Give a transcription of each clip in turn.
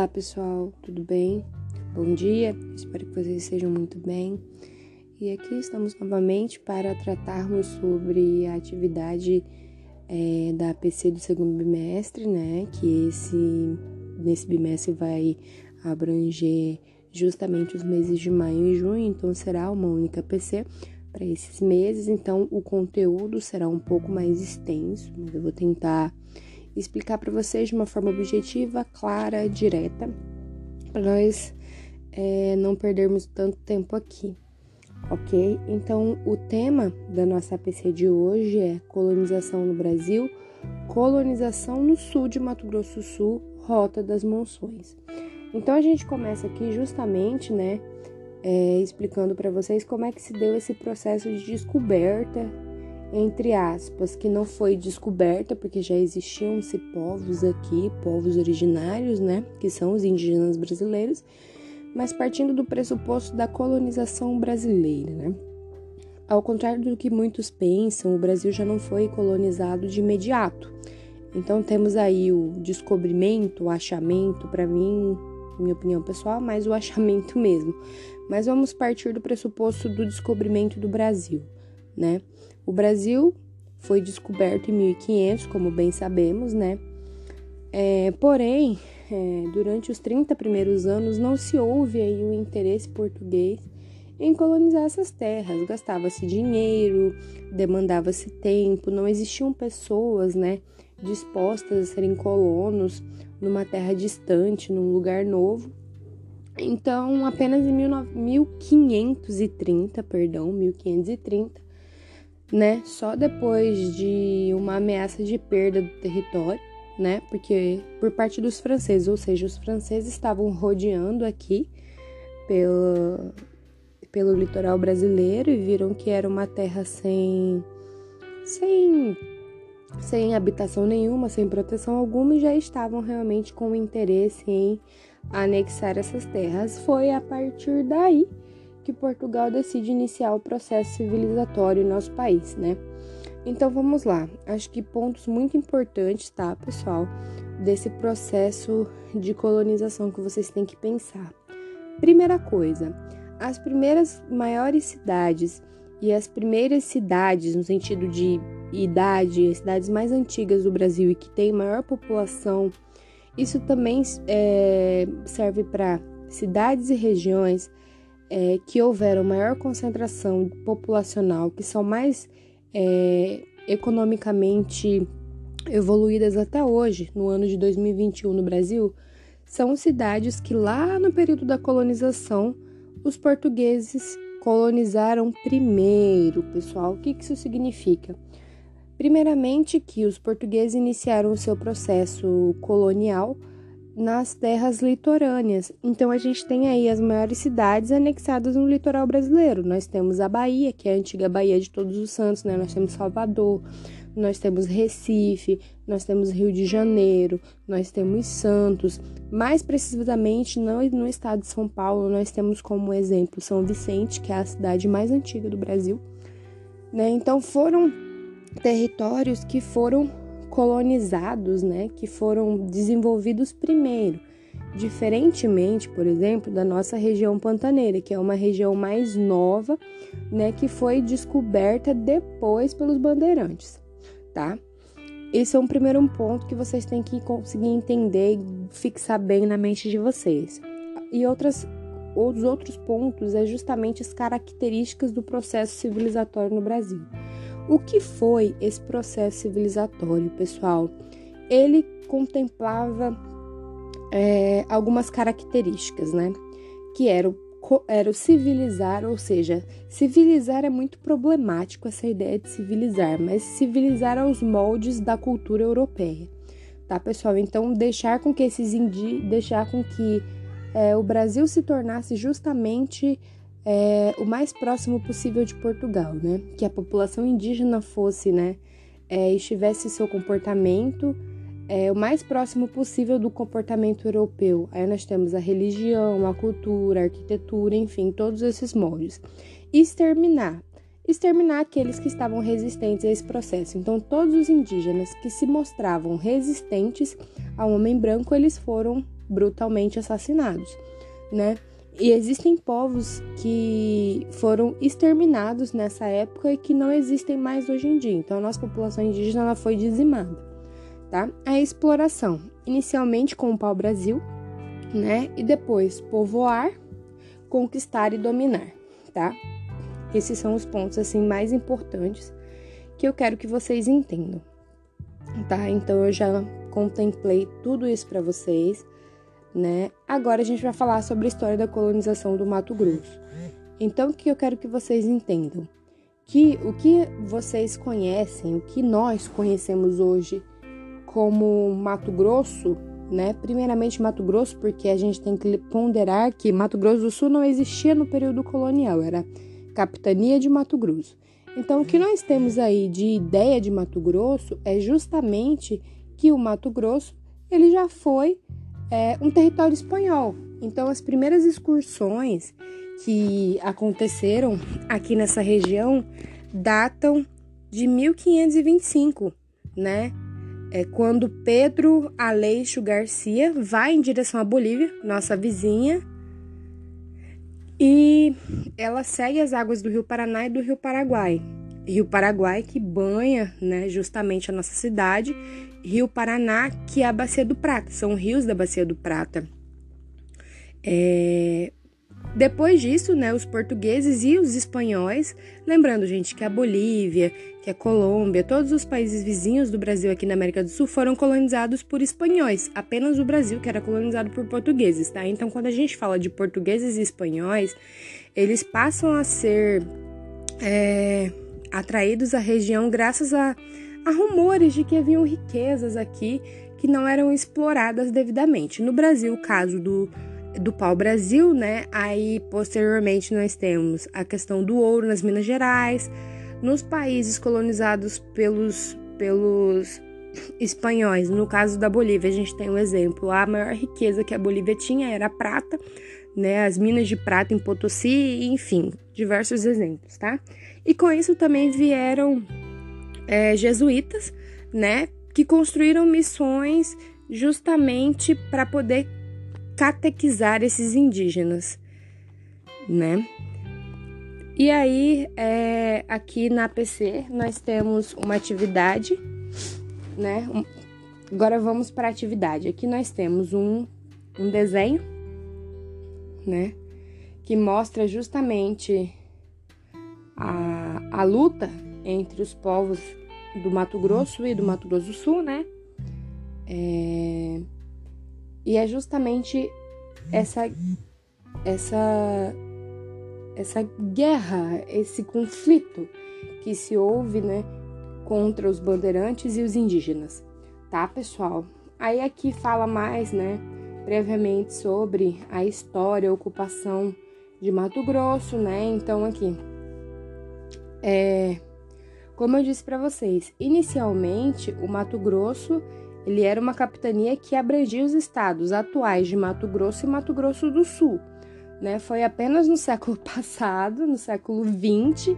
Olá pessoal, tudo bem? Bom dia, espero que vocês estejam muito bem. E aqui estamos novamente para tratarmos sobre a atividade é, da APC do segundo bimestre, né? Que esse nesse bimestre vai abranger justamente os meses de maio e junho, então será uma única APC para esses meses. Então o conteúdo será um pouco mais extenso, mas eu vou tentar explicar para vocês de uma forma objetiva, clara, direta, para nós é, não perdermos tanto tempo aqui, ok? Então, o tema da nossa APC de hoje é colonização no Brasil, colonização no sul de Mato Grosso do Sul, rota das monções. Então, a gente começa aqui justamente, né, é, explicando para vocês como é que se deu esse processo de descoberta entre aspas, que não foi descoberta, porque já existiam-se povos aqui, povos originários, né, que são os indígenas brasileiros, mas partindo do pressuposto da colonização brasileira, né? Ao contrário do que muitos pensam, o Brasil já não foi colonizado de imediato. Então temos aí o descobrimento, o achamento, para mim, minha opinião pessoal, mas o achamento mesmo. Mas vamos partir do pressuposto do descobrimento do Brasil, né? O Brasil foi descoberto em 1500, como bem sabemos, né? É, porém, é, durante os 30 primeiros anos não se houve aí o interesse português em colonizar essas terras. Gastava-se dinheiro, demandava-se tempo, não existiam pessoas, né, dispostas a serem colonos numa terra distante, num lugar novo. Então, apenas em 1530, perdão, 1530, né? Só depois de uma ameaça de perda do território, né? Porque por parte dos franceses, ou seja, os franceses estavam rodeando aqui pelo, pelo litoral brasileiro e viram que era uma terra sem sem sem habitação nenhuma, sem proteção alguma e já estavam realmente com interesse em anexar essas terras. Foi a partir daí que Portugal decide iniciar o processo civilizatório em nosso país, né? Então vamos lá. Acho que pontos muito importantes, tá, pessoal, desse processo de colonização que vocês têm que pensar. Primeira coisa, as primeiras maiores cidades e as primeiras cidades, no sentido de idade, as cidades mais antigas do Brasil e que têm maior população, isso também é, serve para cidades e regiões é, que houveram maior concentração populacional, que são mais é, economicamente evoluídas até hoje, no ano de 2021 no Brasil, são cidades que lá no período da colonização os portugueses colonizaram primeiro, pessoal. O que isso significa? Primeiramente, que os portugueses iniciaram o seu processo colonial nas terras litorâneas. Então a gente tem aí as maiores cidades anexadas no litoral brasileiro. Nós temos a Bahia, que é a antiga Bahia de Todos os Santos, né? Nós temos Salvador, nós temos Recife, nós temos Rio de Janeiro, nós temos Santos. Mais precisamente, no, no estado de São Paulo, nós temos como exemplo São Vicente, que é a cidade mais antiga do Brasil. Né? Então foram territórios que foram colonizados, né, que foram desenvolvidos primeiro, diferentemente, por exemplo, da nossa região pantaneira, que é uma região mais nova, né, que foi descoberta depois pelos bandeirantes, tá? Esse é um primeiro ponto que vocês têm que conseguir entender e fixar bem na mente de vocês. E outras os outros pontos é justamente as características do processo civilizatório no Brasil. O que foi esse processo civilizatório, pessoal? Ele contemplava é, algumas características, né? Que era o, era o civilizar, ou seja, civilizar é muito problemático essa ideia de civilizar, mas civilizar aos moldes da cultura europeia, tá, pessoal? Então, deixar com que esses indi deixar com que é, o Brasil se tornasse justamente é, o mais próximo possível de Portugal, né? Que a população indígena fosse, né? É, estivesse seu comportamento é, o mais próximo possível do comportamento europeu. Aí nós temos a religião, a cultura, a arquitetura, enfim, todos esses moldes. Exterminar. Exterminar aqueles que estavam resistentes a esse processo. Então, todos os indígenas que se mostravam resistentes ao homem branco, eles foram brutalmente assassinados, né? E existem povos que foram exterminados nessa época e que não existem mais hoje em dia. Então, a nossa população indígena ela foi dizimada, tá? A exploração, inicialmente com o pau-brasil, né? E depois povoar, conquistar e dominar, tá? Esses são os pontos assim mais importantes que eu quero que vocês entendam. Tá? Então eu já contemplei tudo isso para vocês né? Agora a gente vai falar sobre a história da colonização do Mato Grosso. Então, o que eu quero que vocês entendam? Que o que vocês conhecem, o que nós conhecemos hoje como Mato Grosso, né? Primeiramente Mato Grosso, porque a gente tem que ponderar que Mato Grosso do Sul não existia no período colonial, era capitania de Mato Grosso. Então, o que nós temos aí de ideia de Mato Grosso é justamente que o Mato Grosso ele já foi é, um território espanhol. Então, as primeiras excursões que aconteceram aqui nessa região datam de 1525, né? É quando Pedro Aleixo Garcia vai em direção à Bolívia, nossa vizinha, e ela segue as águas do Rio Paraná e do Rio Paraguai. Rio Paraguai que banha, né, justamente a nossa cidade Rio Paraná, que é a Bacia do Prata, são rios da Bacia do Prata. É... Depois disso, né, os portugueses e os espanhóis, lembrando, gente, que a Bolívia, que a Colômbia, todos os países vizinhos do Brasil aqui na América do Sul foram colonizados por espanhóis, apenas o Brasil que era colonizado por portugueses, tá? Então, quando a gente fala de portugueses e espanhóis, eles passam a ser é, atraídos à região graças a Há rumores de que haviam riquezas aqui que não eram exploradas devidamente. No Brasil, o caso do, do pau-brasil, né? Aí, posteriormente, nós temos a questão do ouro nas Minas Gerais. Nos países colonizados pelos, pelos espanhóis, no caso da Bolívia, a gente tem um exemplo. A maior riqueza que a Bolívia tinha era a prata, né? As minas de prata em Potosí, enfim, diversos exemplos, tá? E com isso também vieram é, jesuítas, né, que construíram missões justamente para poder catequizar esses indígenas, né? E aí, é, aqui na PC, nós temos uma atividade, né? Agora vamos para a atividade. Aqui nós temos um, um desenho, né? Que mostra justamente a, a luta entre os povos do Mato Grosso e do Mato Grosso do Sul, né? É... E é justamente essa essa essa guerra, esse conflito que se houve, né, contra os bandeirantes e os indígenas, tá, pessoal? Aí aqui fala mais, né, brevemente sobre a história, a ocupação de Mato Grosso, né? Então aqui é como eu disse para vocês, inicialmente o Mato Grosso ele era uma capitania que abrangia os estados atuais de Mato Grosso e Mato Grosso do Sul. Né? Foi apenas no século passado, no século XX,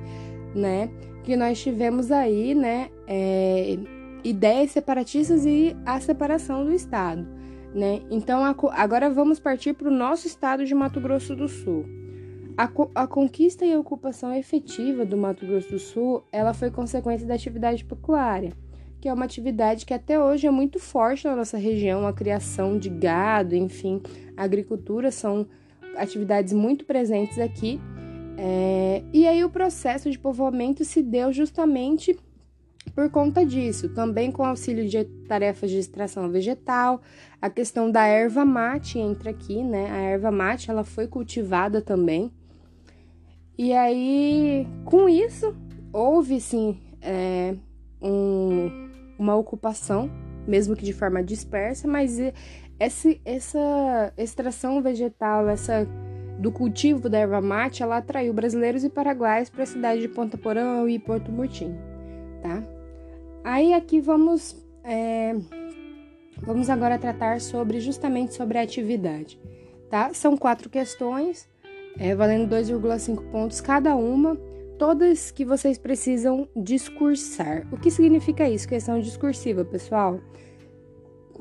né, que nós tivemos aí, né, é, ideias separatistas e a separação do estado, né? Então agora vamos partir para o nosso estado de Mato Grosso do Sul. A, a, conquista e ocupação efetiva do Mato Grosso do Sul, ela foi consequência da atividade pecuária, que é uma atividade que até hoje é muito forte na nossa região, a criação de gado, enfim, agricultura são atividades muito presentes aqui. É, e aí o processo de povoamento se deu justamente por conta disso, também com auxílio de tarefas de extração vegetal, a questão da erva mate entra aqui, né? A erva mate ela foi cultivada também e aí, com isso, houve sim é, um, uma ocupação, mesmo que de forma dispersa, mas essa, essa extração vegetal, essa do cultivo da erva mate, ela atraiu brasileiros e paraguaios para a cidade de Ponta Porã e Porto Murtinho, tá? Aí aqui vamos é, vamos agora tratar sobre justamente sobre a atividade, tá? São quatro questões é, valendo 2,5 pontos cada uma, todas que vocês precisam discursar. O que significa isso? Questão discursiva, pessoal.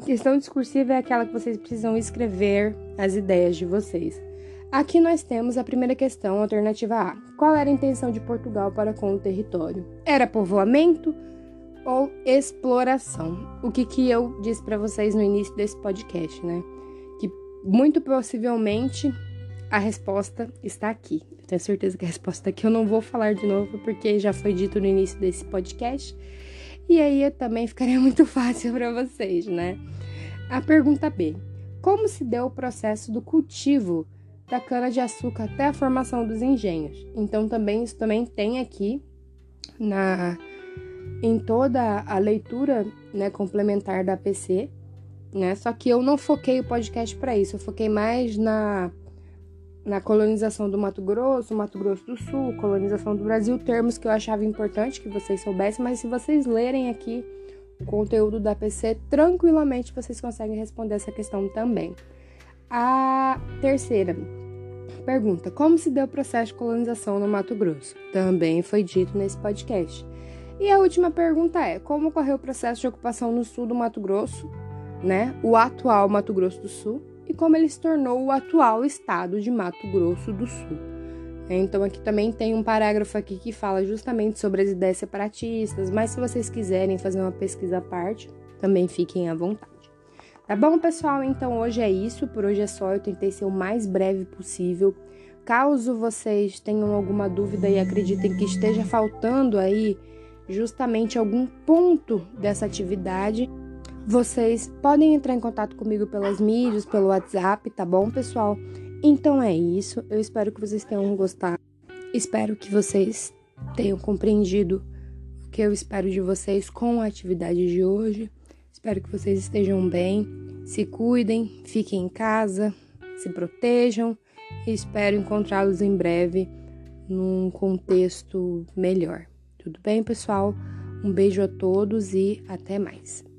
Questão discursiva é aquela que vocês precisam escrever as ideias de vocês. Aqui nós temos a primeira questão, alternativa A. Qual era a intenção de Portugal para com o território? Era povoamento ou exploração? O que, que eu disse para vocês no início desse podcast, né? Que muito possivelmente a resposta está aqui. Eu tenho certeza que a resposta aqui eu não vou falar de novo porque já foi dito no início desse podcast. E aí também ficaria muito fácil para vocês, né? A pergunta B: Como se deu o processo do cultivo da cana-de-açúcar até a formação dos engenhos? Então também isso também tem aqui na em toda a leitura, né, complementar da PC, né? Só que eu não foquei o podcast para isso, eu foquei mais na na colonização do Mato Grosso, Mato Grosso do Sul, colonização do Brasil, termos que eu achava importante que vocês soubessem, mas se vocês lerem aqui o conteúdo da PC, tranquilamente vocês conseguem responder essa questão também. A terceira pergunta: Como se deu o processo de colonização no Mato Grosso? Também foi dito nesse podcast. E a última pergunta é: Como ocorreu o processo de ocupação no sul do Mato Grosso, né? O atual Mato Grosso do Sul e como ele se tornou o atual estado de Mato Grosso do Sul. Então aqui também tem um parágrafo aqui que fala justamente sobre as ideias separatistas, mas se vocês quiserem fazer uma pesquisa à parte, também fiquem à vontade. Tá bom, pessoal? Então hoje é isso, por hoje é só, eu tentei ser o mais breve possível. Caso vocês tenham alguma dúvida e acreditem que esteja faltando aí justamente algum ponto dessa atividade, vocês podem entrar em contato comigo pelas mídias, pelo WhatsApp, tá bom, pessoal? Então é isso. Eu espero que vocês tenham gostado. Espero que vocês tenham compreendido o que eu espero de vocês com a atividade de hoje. Espero que vocês estejam bem, se cuidem, fiquem em casa, se protejam e espero encontrá-los em breve num contexto melhor. Tudo bem, pessoal? Um beijo a todos e até mais.